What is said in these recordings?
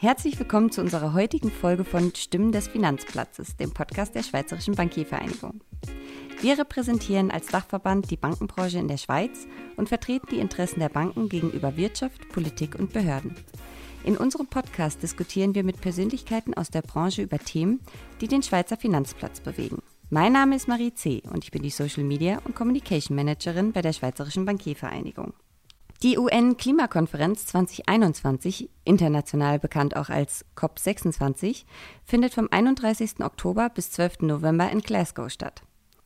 Herzlich willkommen zu unserer heutigen Folge von Stimmen des Finanzplatzes, dem Podcast der Schweizerischen Bankiervereinigung. Wir repräsentieren als Dachverband die Bankenbranche in der Schweiz und vertreten die Interessen der Banken gegenüber Wirtschaft, Politik und Behörden. In unserem Podcast diskutieren wir mit Persönlichkeiten aus der Branche über Themen, die den Schweizer Finanzplatz bewegen. Mein Name ist Marie C. und ich bin die Social Media und Communication Managerin bei der Schweizerischen Bankiervereinigung. Die UN-Klimakonferenz 2021, international bekannt auch als COP26, findet vom 31. Oktober bis 12. November in Glasgow statt.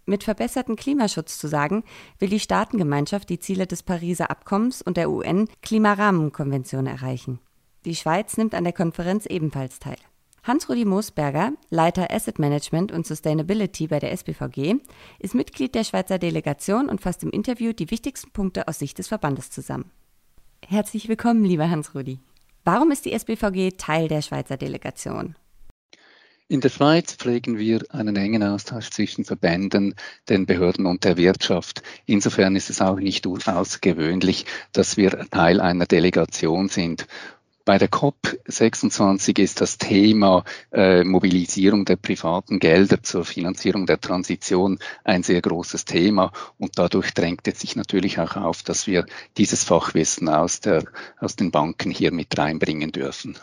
Mit verbessertem Klimaschutz zu sagen, will die Staatengemeinschaft die Ziele des Pariser Abkommens und der UN-Klimarahmenkonvention erreichen. Die Schweiz nimmt an der Konferenz ebenfalls teil. Hans-Rudi Moosberger, Leiter Asset Management und Sustainability bei der SBVG, ist Mitglied der Schweizer Delegation und fasst im Interview die wichtigsten Punkte aus Sicht des Verbandes zusammen. Herzlich willkommen, lieber Hans-Rudi. Warum ist die SBVG Teil der Schweizer Delegation? In der Schweiz pflegen wir einen engen Austausch zwischen Verbänden, den Behörden und der Wirtschaft. Insofern ist es auch nicht außergewöhnlich, dass wir Teil einer Delegation sind. Bei der COP26 ist das Thema äh, Mobilisierung der privaten Gelder zur Finanzierung der Transition ein sehr großes Thema und dadurch drängt es sich natürlich auch auf, dass wir dieses Fachwissen aus, der, aus den Banken hier mit reinbringen dürfen.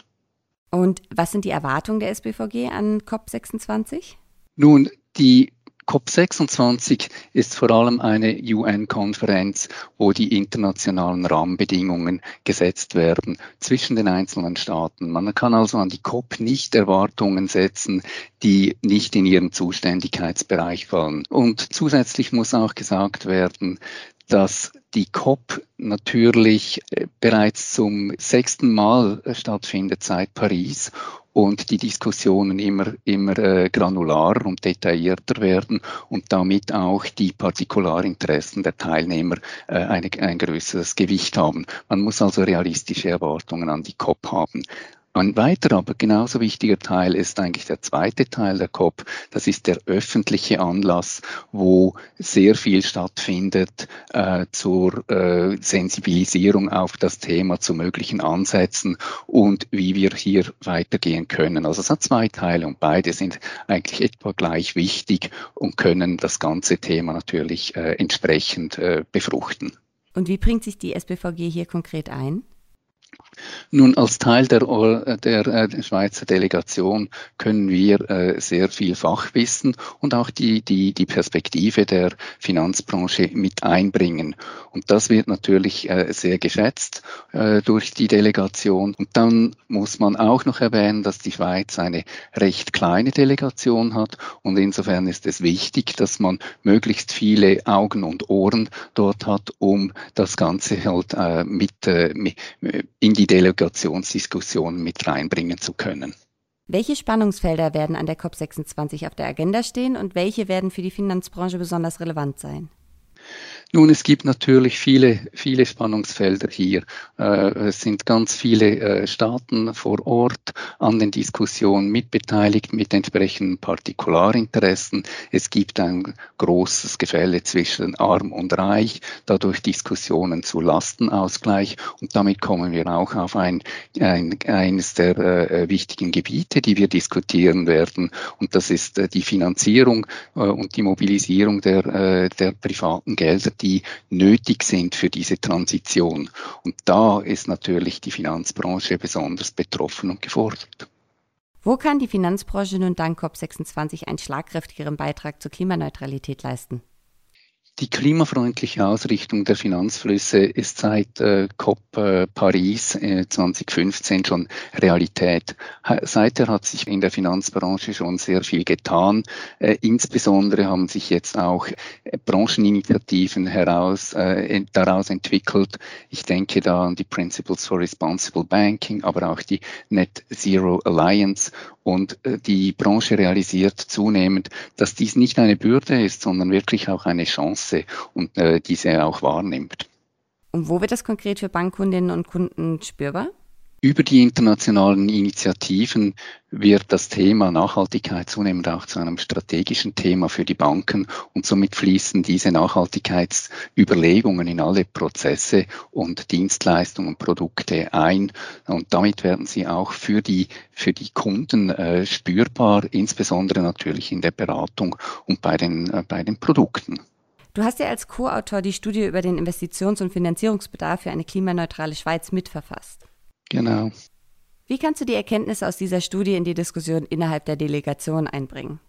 Und was sind die Erwartungen der SBVG an COP26? Nun, die COP26 ist vor allem eine UN-Konferenz, wo die internationalen Rahmenbedingungen gesetzt werden zwischen den einzelnen Staaten. Man kann also an die COP nicht Erwartungen setzen, die nicht in ihren Zuständigkeitsbereich fallen. Und zusätzlich muss auch gesagt werden, dass die COP natürlich äh, bereits zum sechsten Mal stattfindet seit Paris und die Diskussionen immer, immer äh, granularer und detaillierter werden und damit auch die Partikularinteressen der Teilnehmer äh, eine, ein größeres Gewicht haben. Man muss also realistische Erwartungen an die COP haben. Ein weiterer, aber genauso wichtiger Teil ist eigentlich der zweite Teil der COP. Das ist der öffentliche Anlass, wo sehr viel stattfindet äh, zur äh, Sensibilisierung auf das Thema, zu möglichen Ansätzen und wie wir hier weitergehen können. Also es hat zwei Teile und beide sind eigentlich etwa gleich wichtig und können das ganze Thema natürlich äh, entsprechend äh, befruchten. Und wie bringt sich die SBVG hier konkret ein? Nun, als Teil der, der, äh, der Schweizer Delegation können wir äh, sehr viel Fachwissen und auch die, die, die Perspektive der Finanzbranche mit einbringen. Und das wird natürlich äh, sehr geschätzt äh, durch die Delegation. Und dann muss man auch noch erwähnen, dass die Schweiz eine recht kleine Delegation hat. Und insofern ist es wichtig, dass man möglichst viele Augen und Ohren dort hat, um das Ganze halt äh, mit, äh, mit in die Delegationsdiskussion mit reinbringen zu können. Welche Spannungsfelder werden an der COP26 auf der Agenda stehen und welche werden für die Finanzbranche besonders relevant sein? Nun, es gibt natürlich viele, viele Spannungsfelder hier. Äh, es sind ganz viele äh, Staaten vor Ort an den Diskussionen mitbeteiligt mit entsprechenden Partikularinteressen. Es gibt ein großes Gefälle zwischen Arm und Reich, dadurch Diskussionen zu Lastenausgleich und damit kommen wir auch auf ein, ein eines der äh, wichtigen Gebiete, die wir diskutieren werden und das ist die Finanzierung und die Mobilisierung der, der privaten Gelder die nötig sind für diese Transition. Und da ist natürlich die Finanzbranche besonders betroffen und gefordert. Wo kann die Finanzbranche nun dank COP26 einen schlagkräftigeren Beitrag zur Klimaneutralität leisten? Die klimafreundliche Ausrichtung der Finanzflüsse ist seit äh, COP äh, Paris äh, 2015 schon Realität. Seither hat sich in der Finanzbranche schon sehr viel getan. Äh, insbesondere haben sich jetzt auch äh, Brancheninitiativen heraus, äh, daraus entwickelt. Ich denke da an die Principles for Responsible Banking, aber auch die Net Zero Alliance. Und äh, die Branche realisiert zunehmend, dass dies nicht eine Bürde ist, sondern wirklich auch eine Chance und äh, diese auch wahrnimmt. Und wo wird das konkret für Bankkundinnen und Kunden spürbar? Über die internationalen Initiativen wird das Thema Nachhaltigkeit zunehmend auch zu einem strategischen Thema für die Banken und somit fließen diese Nachhaltigkeitsüberlegungen in alle Prozesse und Dienstleistungen und Produkte ein und damit werden sie auch für die, für die Kunden äh, spürbar, insbesondere natürlich in der Beratung und bei den, äh, bei den Produkten. Du hast ja als Co-Autor die Studie über den Investitions- und Finanzierungsbedarf für eine klimaneutrale Schweiz mitverfasst. Genau. Wie kannst du die Erkenntnisse aus dieser Studie in die Diskussion innerhalb der Delegation einbringen?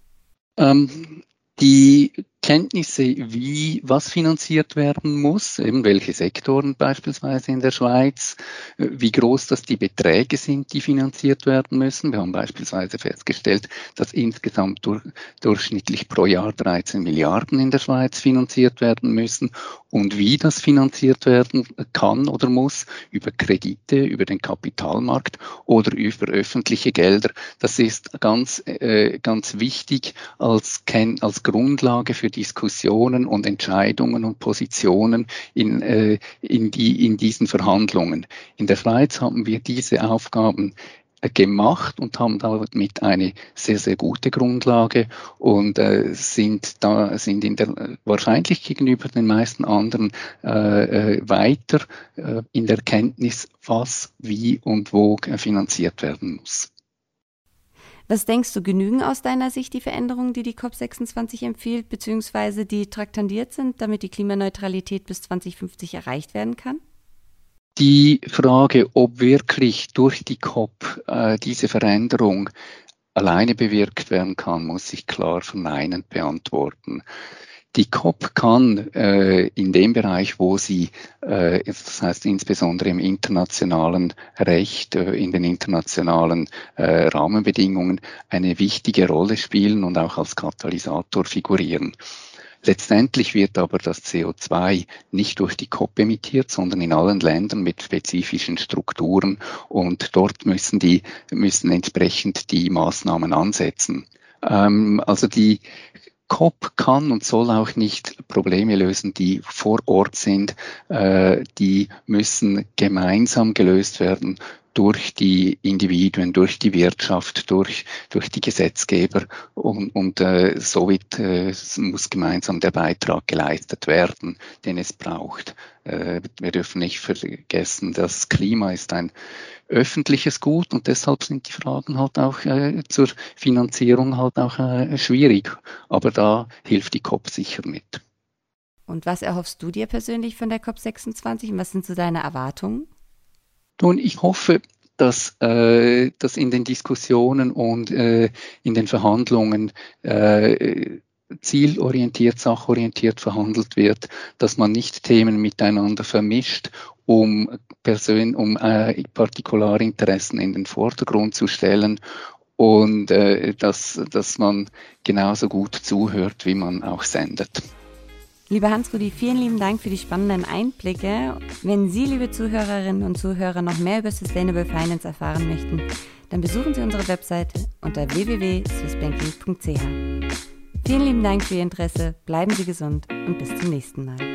Ähm, die Kenntnisse, wie was finanziert werden muss, eben welche Sektoren beispielsweise in der Schweiz, äh, wie groß das die Beträge sind, die finanziert werden müssen. Wir haben beispielsweise festgestellt, dass insgesamt durch, durchschnittlich pro Jahr 13 Milliarden in der Schweiz finanziert werden müssen und wie das finanziert werden kann oder muss, über Kredite, über den Kapitalmarkt oder über öffentliche Gelder. Das ist ganz, äh, ganz wichtig als, als Grundlage für Diskussionen und Entscheidungen und Positionen in, äh, in, die, in diesen Verhandlungen. In der Schweiz haben wir diese Aufgaben äh, gemacht und haben damit eine sehr, sehr gute Grundlage und äh, sind da sind in der wahrscheinlich gegenüber den meisten anderen äh, äh weiter äh, in der Kenntnis, was, wie und wo finanziert werden muss. Was denkst du, genügen aus deiner Sicht die Veränderungen, die die COP26 empfiehlt, beziehungsweise die traktandiert sind, damit die Klimaneutralität bis 2050 erreicht werden kann? Die Frage, ob wirklich durch die COP äh, diese Veränderung alleine bewirkt werden kann, muss ich klar verneinend beantworten. Die COP kann äh, in dem Bereich, wo sie, äh, das heißt insbesondere im internationalen Recht, äh, in den internationalen äh, Rahmenbedingungen, eine wichtige Rolle spielen und auch als Katalysator figurieren. Letztendlich wird aber das CO2 nicht durch die COP emittiert, sondern in allen Ländern mit spezifischen Strukturen und dort müssen die müssen entsprechend die Maßnahmen ansetzen. Ähm, also die COP kann und soll auch nicht Probleme lösen, die vor Ort sind. Äh, die müssen gemeinsam gelöst werden durch die Individuen, durch die Wirtschaft, durch, durch die Gesetzgeber und, und äh, somit äh, muss gemeinsam der Beitrag geleistet werden, den es braucht. Äh, wir dürfen nicht vergessen, das Klima ist ein öffentliches Gut und deshalb sind die Fragen halt auch äh, zur Finanzierung halt auch äh, schwierig. Aber da hilft die COP sicher mit. Und was erhoffst du dir persönlich von der COP26 und was sind so deine Erwartungen? Nun, ich hoffe, dass, äh, dass in den Diskussionen und äh, in den Verhandlungen äh, zielorientiert, sachorientiert verhandelt wird, dass man nicht Themen miteinander vermischt, um, Persön um äh, Partikularinteressen in den Vordergrund zu stellen und äh, dass, dass man genauso gut zuhört, wie man auch sendet. Lieber Hans-Rudi, vielen lieben Dank für die spannenden Einblicke. Wenn Sie, liebe Zuhörerinnen und Zuhörer, noch mehr über Sustainable Finance erfahren möchten, dann besuchen Sie unsere Webseite unter www.swissbanking.ch. Vielen lieben Dank für Ihr Interesse, bleiben Sie gesund und bis zum nächsten Mal.